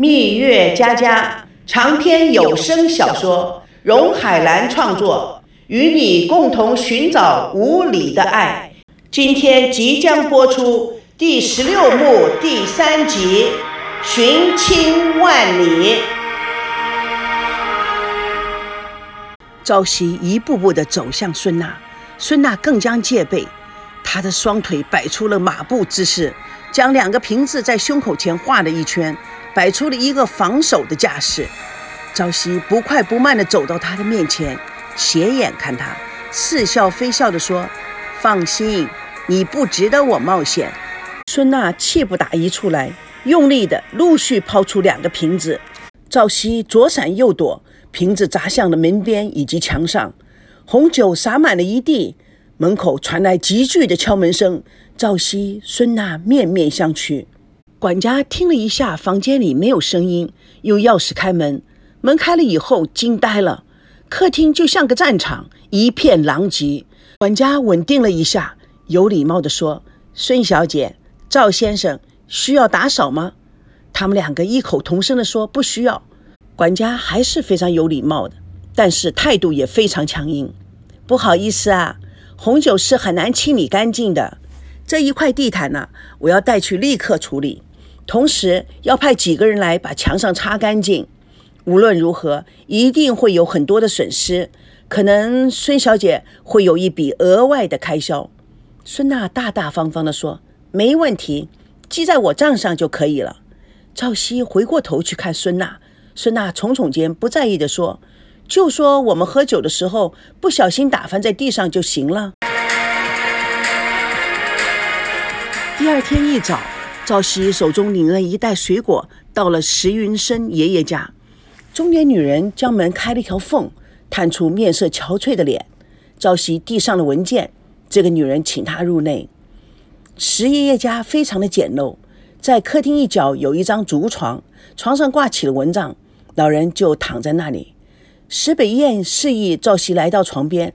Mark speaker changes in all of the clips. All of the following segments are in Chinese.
Speaker 1: 蜜月佳佳长篇有声小说，荣海兰创作，与你共同寻找无理的爱。今天即将播出第十六幕第三集《寻亲万里》。
Speaker 2: 朝夕一步步地走向孙娜，孙娜更加戒备，她的双腿摆出了马步姿势，将两个瓶子在胸口前画了一圈，摆出了一个防守的架势。朝夕不快不慢地走到他的面前，斜眼看他，似笑非笑地说：“放心，你不值得我冒险。”孙娜气不打一处来，用力地陆续抛出两个瓶子，朝夕左闪右躲。瓶子砸向了门边以及墙上，红酒洒满了一地。门口传来急剧的敲门声。赵熙、孙娜面面相觑。管家听了一下，房间里没有声音，用钥匙开门。门开了以后，惊呆了。客厅就像个战场，一片狼藉。管家稳定了一下，有礼貌地说：“孙小姐，赵先生需要打扫吗？”他们两个异口同声地说：“不需要。”管家还是非常有礼貌的，但是态度也非常强硬。不好意思啊，红酒是很难清理干净的。这一块地毯呢，我要带去立刻处理，同时要派几个人来把墙上擦干净。无论如何，一定会有很多的损失，可能孙小姐会有一笔额外的开销。孙娜大大方方地说：“没问题，记在我账上就可以了。”赵熙回过头去看孙娜。孙娜耸耸肩，不在意地说：“就说我们喝酒的时候不小心打翻在地上就行了。”第二天一早，赵熙手中领了一袋水果，到了石云生爷爷家。中年女人将门开了一条缝，探出面色憔悴的脸。赵熙递上了文件，这个女人请他入内。石爷爷家非常的简陋，在客厅一角有一张竹床，床上挂起了蚊帐。老人就躺在那里。石北燕示意赵熙来到床边。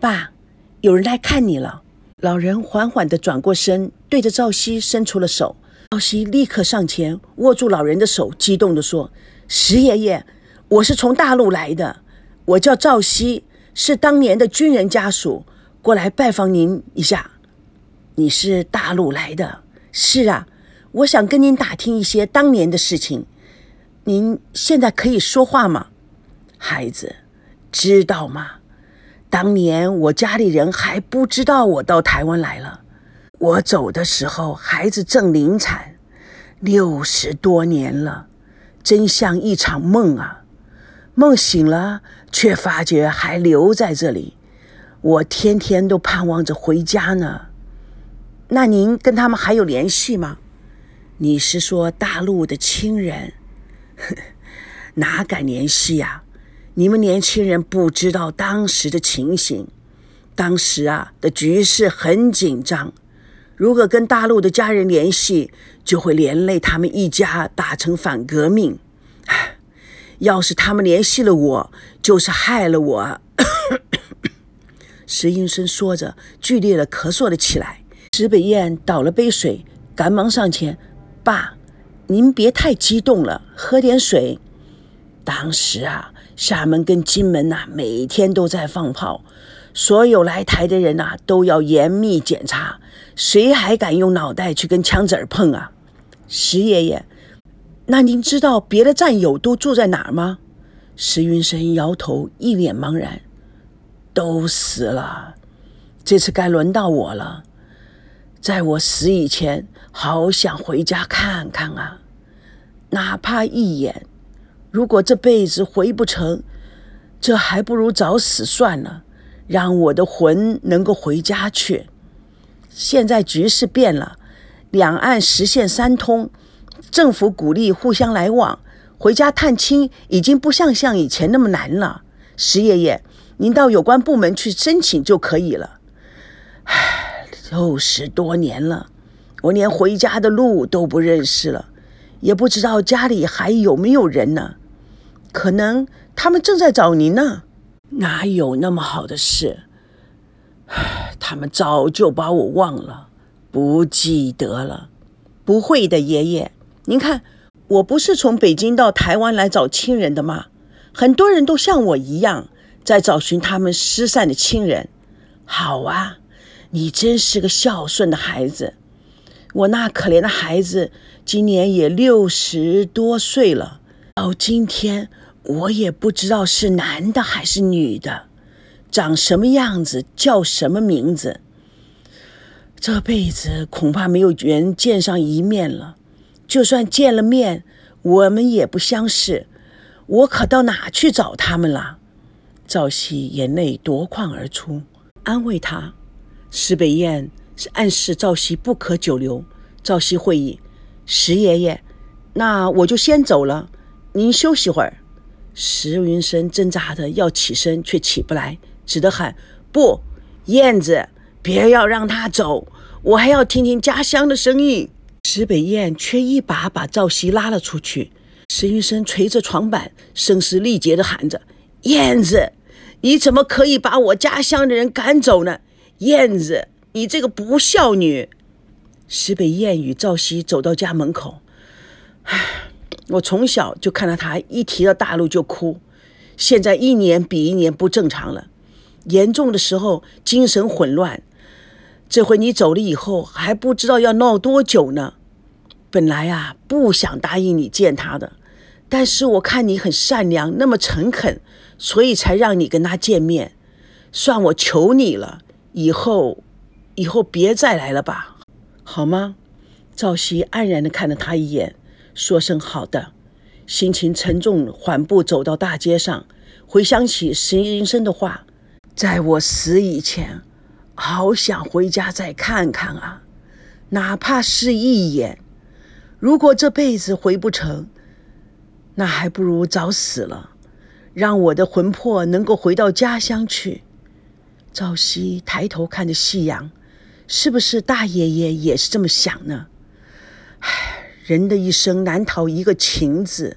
Speaker 2: 爸，有人来看你了。老人缓缓地转过身，对着赵熙伸出了手。赵熙立刻上前握住老人的手，激动地说：“石爷爷，我是从大陆来的，我叫赵熙，是当年的军人家属，过来拜访您一下。你是大陆来的？是啊，我想跟您打听一些当年的事情。”您现在可以说话吗，孩子？知道吗？当年我家里人还不知道我到台湾来了。我走的时候，孩子正临产，六十多年了，真像一场梦啊！梦醒了，却发觉还留在这里。我天天都盼望着回家呢。那您跟他们还有联系吗？你是说大陆的亲人？哪敢联系呀？你们年轻人不知道当时的情形。当时啊的局势很紧张，如果跟大陆的家人联系，就会连累他们一家打成反革命。唉要是他们联系了我，就是害了我。石英生说着，剧烈的咳嗽了起来。石北燕倒了杯水，赶忙上前：“爸。”您别太激动了，喝点水。当时啊，厦门跟金门呐，每天都在放炮，所有来台的人呐，都要严密检查，谁还敢用脑袋去跟枪子儿碰啊？石爷爷，那您知道别的战友都住在哪儿吗？石云生摇头，一脸茫然，都死了。这次该轮到我了。在我死以前，好想回家看看啊，哪怕一眼。如果这辈子回不成，这还不如早死算了，让我的魂能够回家去。现在局势变了，两岸实现三通，政府鼓励互相来往，回家探亲已经不像像以前那么难了。石爷爷，您到有关部门去申请就可以了。唉。六十多年了，我连回家的路都不认识了，也不知道家里还有没有人呢。可能他们正在找您呢。哪有那么好的事？他们早就把我忘了，不记得了。不会的，爷爷，您看我不是从北京到台湾来找亲人的吗？很多人都像我一样，在找寻他们失散的亲人。好啊，你真是个孝顺的孩子。我那可怜的孩子今年也六十多岁了，到今天我也不知道是男的还是女的，长什么样子，叫什么名字。这辈子恐怕没有缘见上一面了。就算见了面，我们也不相识，我可到哪去找他们了？赵熙眼泪夺眶而出，安慰他。石北燕是暗示赵熙不可久留。赵熙会意，石爷爷，那我就先走了，您休息会儿。石云生挣扎着要起身，却起不来，只得喊：“不，燕子，别要让他走，我还要听听家乡的声音。”石北燕却一把把赵熙拉了出去。石云生捶着床板，声嘶力竭地喊着：“燕子，你怎么可以把我家乡的人赶走呢？燕子，你这个不孝女！”石北燕与赵熙走到家门口，唉，我从小就看到他一提到大陆就哭，现在一年比一年不正常了，严重的时候精神混乱。这回你走了以后，还不知道要闹多久呢。本来啊，不想答应你见他的，但是我看你很善良，那么诚恳，所以才让你跟他见面。算我求你了，以后，以后别再来了吧，好吗？赵熙安然地看了他一眼，说声好的，心情沉重，缓步走到大街上，回想起石云生的话，在我死以前。好想回家再看看啊，哪怕是一眼。如果这辈子回不成，那还不如早死了，让我的魂魄能够回到家乡去。赵熙抬头看着夕阳，是不是大爷爷也是这么想呢？唉，人的一生难逃一个情字，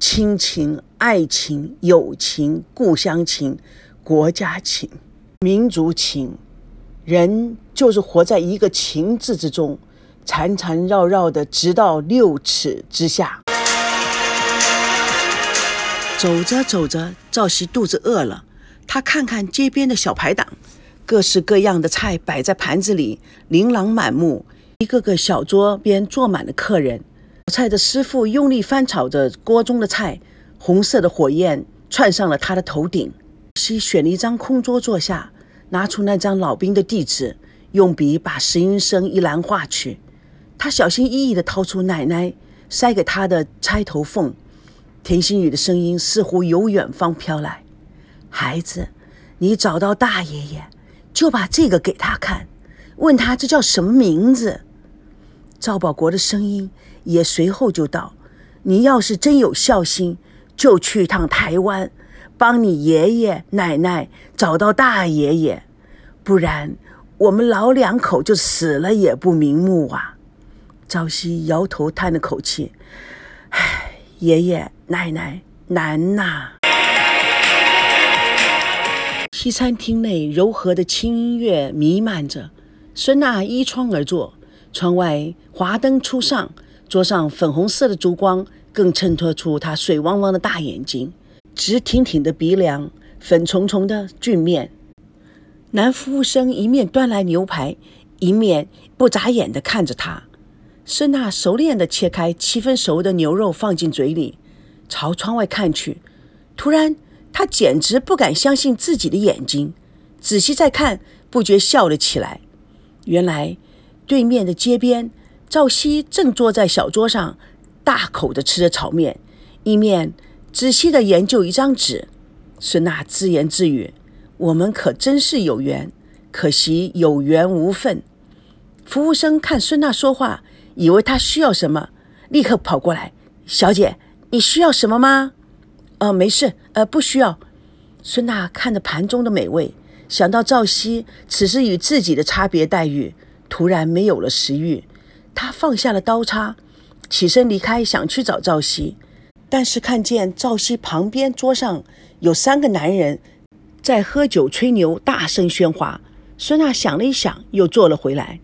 Speaker 2: 亲情、爱情、友情、故乡情、国家情、民族情。人就是活在一个情字之中，缠缠绕绕的，直到六尺之下。走着走着，赵熙肚子饿了，他看看街边的小排档，各式各样的菜摆在盘子里，琳琅满目。一个个小桌边坐满了客人，炒菜的师傅用力翻炒着锅中的菜，红色的火焰窜上了他的头顶。西选了一张空桌坐下。拿出那张老兵的地址，用笔把石云生一栏画去。他小心翼翼地掏出奶奶塞给他的钗头凤。田心雨的声音似乎由远方飘来：“孩子，你找到大爷爷，就把这个给他看，问他这叫什么名字。”赵保国的声音也随后就到：“你要是真有孝心，就去一趟台湾。”帮你爷爷奶奶找到大爷爷，不然我们老两口就死了也不瞑目啊！朝夕摇头叹了口气：“唉，爷爷奶奶难呐。”西餐厅内柔和的轻音乐弥漫着，孙娜依窗而坐，窗外华灯初上，桌上粉红色的烛光更衬托出她水汪汪的大眼睛。直挺挺的鼻梁，粉重重的俊面。男服务生一面端来牛排，一面不眨眼地看着他。孙娜熟练地切开七分熟的牛肉，放进嘴里，朝窗外看去。突然，他简直不敢相信自己的眼睛，仔细再看，不觉笑了起来。原来，对面的街边，赵熙正坐在小桌上，大口地吃着炒面，一面。仔细地研究一张纸，孙娜自言自语：“我们可真是有缘，可惜有缘无分。”服务生看孙娜说话，以为她需要什么，立刻跑过来：“小姐，你需要什么吗？”“呃，没事，呃，不需要。”孙娜看着盘中的美味，想到赵熙此时与自己的差别待遇，突然没有了食欲。他放下了刀叉，起身离开，想去找赵熙。但是看见赵熙旁边桌上有三个男人在喝酒吹牛，大声喧哗。孙娜想了一想，又坐了回来。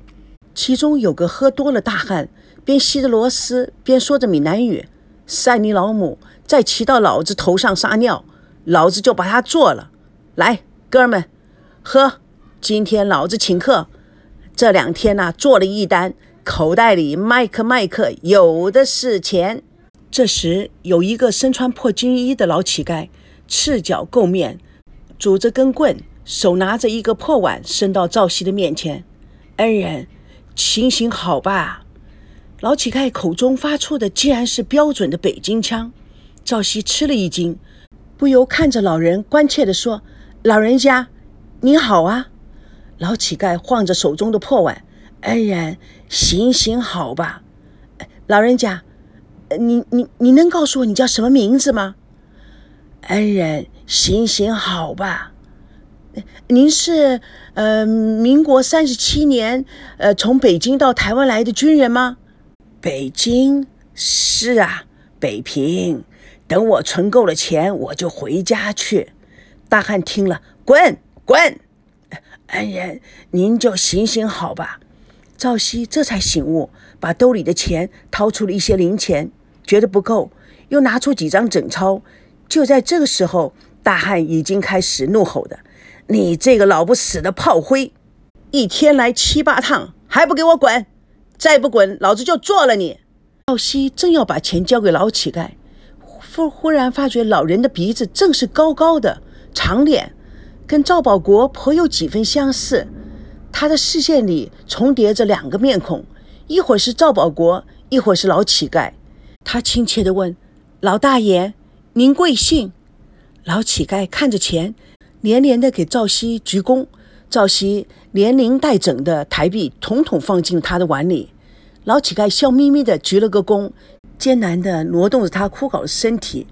Speaker 2: 其中有个喝多了大汉，边吸着螺丝边说着闽南语：“赛尼老母再骑到老子头上撒尿，老子就把他做了。来，哥们，喝！今天老子请客。这两天呢，做了一单，口袋里麦克麦克有的是钱。这时，有一个身穿破军衣的老乞丐，赤脚垢面，拄着根棍，手拿着一个破碗，伸到赵熙的面前。恩人，行行好吧。老乞丐口中发出的竟然是标准的北京腔，赵熙吃了一惊，不由看着老人，关切地说：“老人家，您好啊！”老乞丐晃着手中的破碗：“恩人，行行好吧。老人家，你你你能告诉我你叫什么名字吗？”“恩人，行行好吧。您是呃民国三十七年呃从北京到台湾来的军人吗？”北京是啊，北平。等我存够了钱，我就回家去。大汉听了，滚滚！恩人，您就行行好吧。赵熙这才醒悟，把兜里的钱掏出了一些零钱，觉得不够，又拿出几张整钞。就在这个时候，大汉已经开始怒吼的：“你这个老不死的炮灰，一天来七八趟，还不给我滚！”再不滚，老子就做了你！赵熙正要把钱交给老乞丐，忽忽然发觉老人的鼻子正是高高的、长脸，跟赵保国颇有几分相似。他的视线里重叠着两个面孔，一会儿是赵保国，一会儿是老乞丐。他亲切地问：“老大爷，您贵姓？”老乞丐看着钱，连连地给赵熙鞠躬。赵熙连零带整的台币统统放进他的碗里，老乞丐笑眯眯的鞠了个躬，艰难的挪动着他枯槁的身体，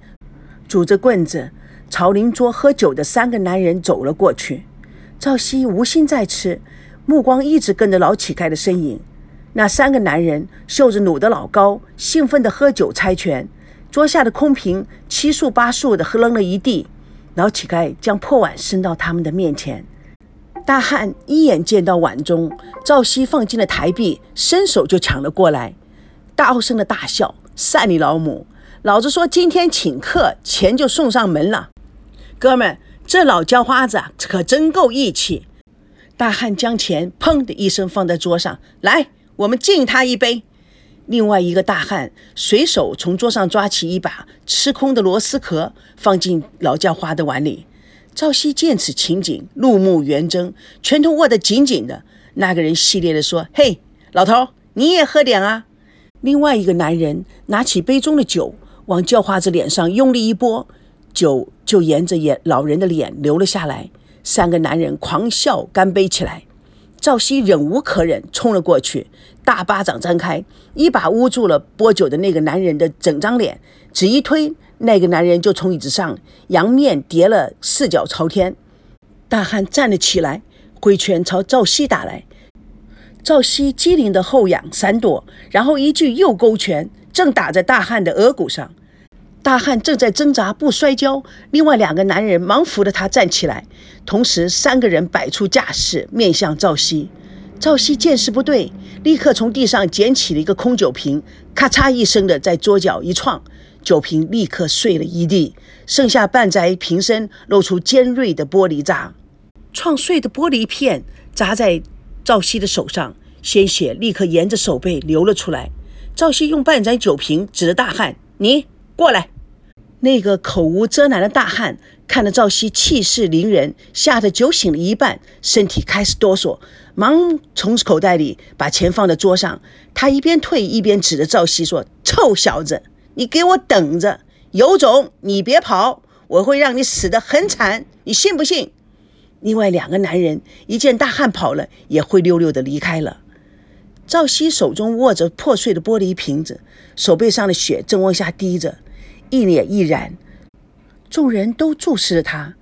Speaker 2: 拄着棍子朝邻桌喝酒的三个男人走了过去。赵熙无心再吃，目光一直跟着老乞丐的身影。那三个男人袖子努得老高，兴奋的喝酒猜拳，桌下的空瓶七束八束的扔了一地。老乞丐将破碗伸到他们的面前。大汉一眼见到碗中赵熙放进了台币，伸手就抢了过来，大声的大笑：“善你老母！老子说今天请客，钱就送上门了。哥们，这老叫花子可真够义气。”大汉将钱砰的一声放在桌上，来，我们敬他一杯。另外一个大汉随手从桌上抓起一把吃空的螺丝壳，放进老叫花的碗里。赵熙见此情景，怒目圆睁，拳头握得紧紧的。那个人戏谑地说：“嘿，老头，你也喝点啊！”另外一个男人拿起杯中的酒，往叫花子脸上用力一拨，酒就沿着眼老人的脸流了下来。三个男人狂笑干杯起来。赵熙忍无可忍，冲了过去，大巴掌张开，一把捂住了拨酒的那个男人的整张脸，只一推。那个男人就从椅子上仰面跌了，四脚朝天。大汉站了起来，挥拳朝赵熙打来。赵熙机灵的后仰闪躲，然后一记右勾拳正打在大汉的额骨上。大汉正在挣扎不摔跤，另外两个男人忙扶着他站起来，同时三个人摆出架势面向赵熙。赵熙见势不对，立刻从地上捡起了一个空酒瓶，咔嚓一声的在桌角一撞。酒瓶立刻碎了一地，剩下半摘瓶身露出尖锐的玻璃渣，撞碎的玻璃片砸在赵熙的手上，鲜血立刻沿着手背流了出来。赵熙用半摘酒瓶指着大汉：“你过来！”那个口无遮拦的大汉看着赵熙气势凌人，吓得酒醒了一半，身体开始哆嗦，忙从口袋里把钱放在桌上。他一边退一边指着赵熙说：“臭小子！”你给我等着，有种你别跑，我会让你死得很惨，你信不信？另外两个男人一见大汉跑了，也灰溜溜的离开了。赵熙手中握着破碎的玻璃瓶子，手背上的血正往下滴着，一脸毅然。众人都注视着他。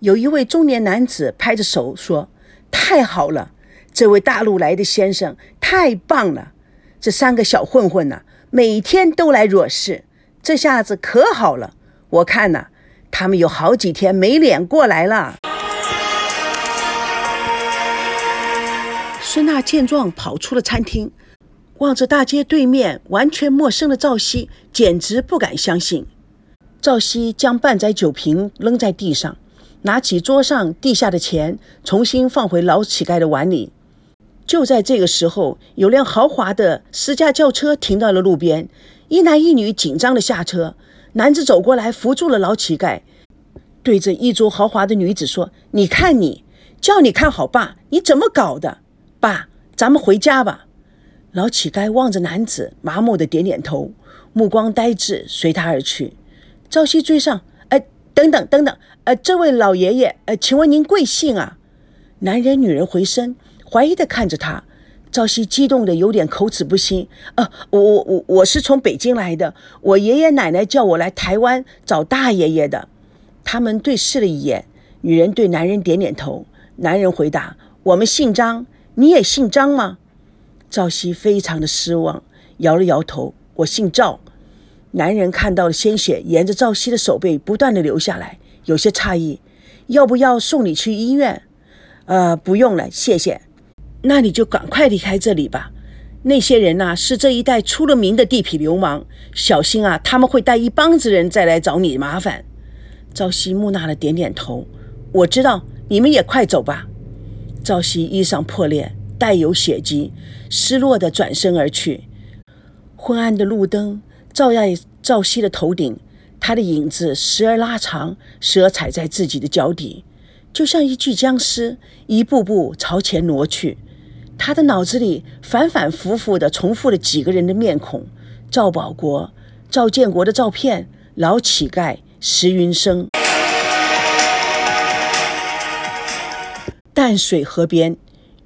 Speaker 2: 有一位中年男子拍着手说：“太好了，这位大陆来的先生太棒了。这三个小混混呐。”每天都来惹事，这下子可好了。我看呐，他们有好几天没脸过来了。孙娜见状，跑出了餐厅，望着大街对面完全陌生的赵熙，简直不敢相信。赵熙将半载酒瓶扔在地上，拿起桌上地下的钱，重新放回老乞丐的碗里。就在这个时候，有辆豪华的私家轿车停到了路边，一男一女紧张的下车。男子走过来扶住了老乞丐，对着衣着豪华的女子说：“你看你，叫你看好爸，你怎么搞的？爸，咱们回家吧。”老乞丐望着男子，麻木的点点头，目光呆滞，随他而去。赵熙追上，哎，等等等等，呃，这位老爷爷，呃，请问您贵姓啊？男人、女人回身，怀疑的看着他。赵熙激动的有点口齿不清。呃，我我我我是从北京来的，我爷爷奶奶叫我来台湾找大爷爷的。他们对视了一眼，女人对男人点点头。男人回答：“我们姓张，你也姓张吗？”赵熙非常的失望，摇了摇头：“我姓赵。”男人看到了鲜血沿着赵熙的手背不断的流下来，有些诧异：“要不要送你去医院？”“呃，不用了，谢谢。”“那你就赶快离开这里吧。那些人呐，是这一带出了名的地痞流氓，小心啊，他们会带一帮子人再来找你麻烦。”赵熙木讷的点点头：“我知道，你们也快走吧。”赵熙衣裳破裂，带有血迹，失落的转身而去。昏暗的路灯。照在赵熙的头顶，他的影子时而拉长，时而踩在自己的脚底，就像一具僵尸，一步步朝前挪去。他的脑子里反反复复地重复了几个人的面孔：赵保国、赵建国的照片、老乞丐石云生。淡水河边，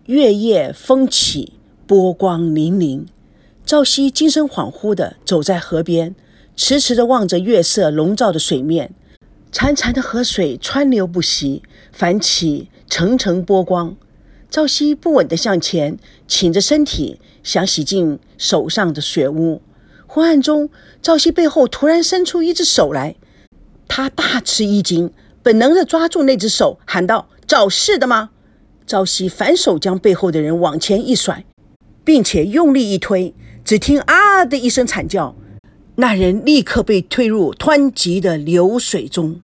Speaker 2: 月夜风起，波光粼粼。赵熙精神恍惚地走在河边，迟迟地望着月色笼罩的水面，潺潺的河水川流不息，泛起层层波光。赵熙不稳地向前倾着身体，想洗净手上的血污。昏暗中，赵熙背后突然伸出一只手来，他大吃一惊，本能地抓住那只手，喊道：“找事的吗？”朝夕反手将背后的人往前一甩，并且用力一推。只听啊的一声惨叫，那人立刻被推入湍急的流水中。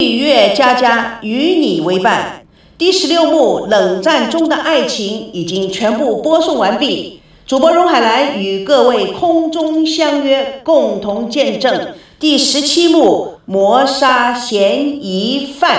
Speaker 1: 岁月佳佳与你为伴，第十六幕冷战中的爱情已经全部播送完毕。主播荣海兰与各位空中相约，共同见证第十七幕谋杀嫌疑犯。